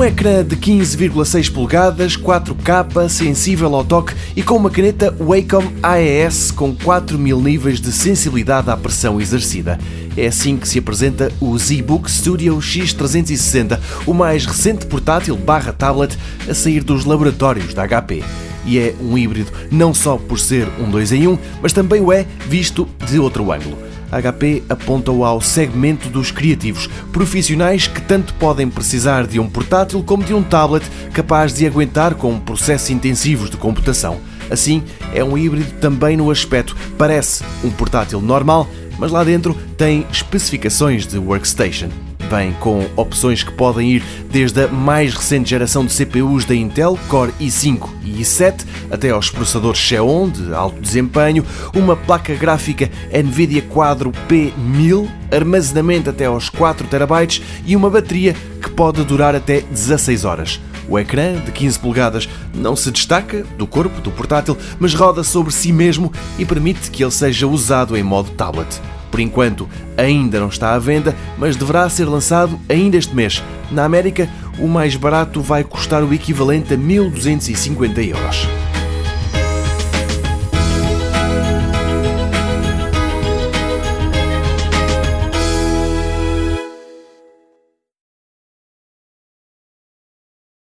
Um ecrã de 15,6 polegadas, 4K, sensível ao toque e com uma caneta Wacom AES com 4000 níveis de sensibilidade à pressão exercida. É assim que se apresenta o ZBook Studio X360, o mais recente portátil barra tablet a sair dos laboratórios da HP e é um híbrido não só por ser um 2 em 1, mas também o é visto de outro ângulo. A HP aponta-o ao segmento dos criativos, profissionais que tanto podem precisar de um portátil como de um tablet capaz de aguentar com processos intensivos de computação. Assim, é um híbrido também no aspecto. Parece um portátil normal, mas lá dentro tem especificações de workstation. Vem com opções que podem ir desde a mais recente geração de CPUs da Intel Core i5 e i7 até aos processadores Xeon de alto desempenho, uma placa gráfica Nvidia Quadro P1000, armazenamento até aos 4 TB e uma bateria que pode durar até 16 horas. O ecrã, de 15 polegadas, não se destaca do corpo do portátil, mas roda sobre si mesmo e permite que ele seja usado em modo tablet. Por enquanto, ainda não está à venda, mas deverá ser lançado ainda este mês. Na América, o mais barato vai custar o equivalente a 1250 euros.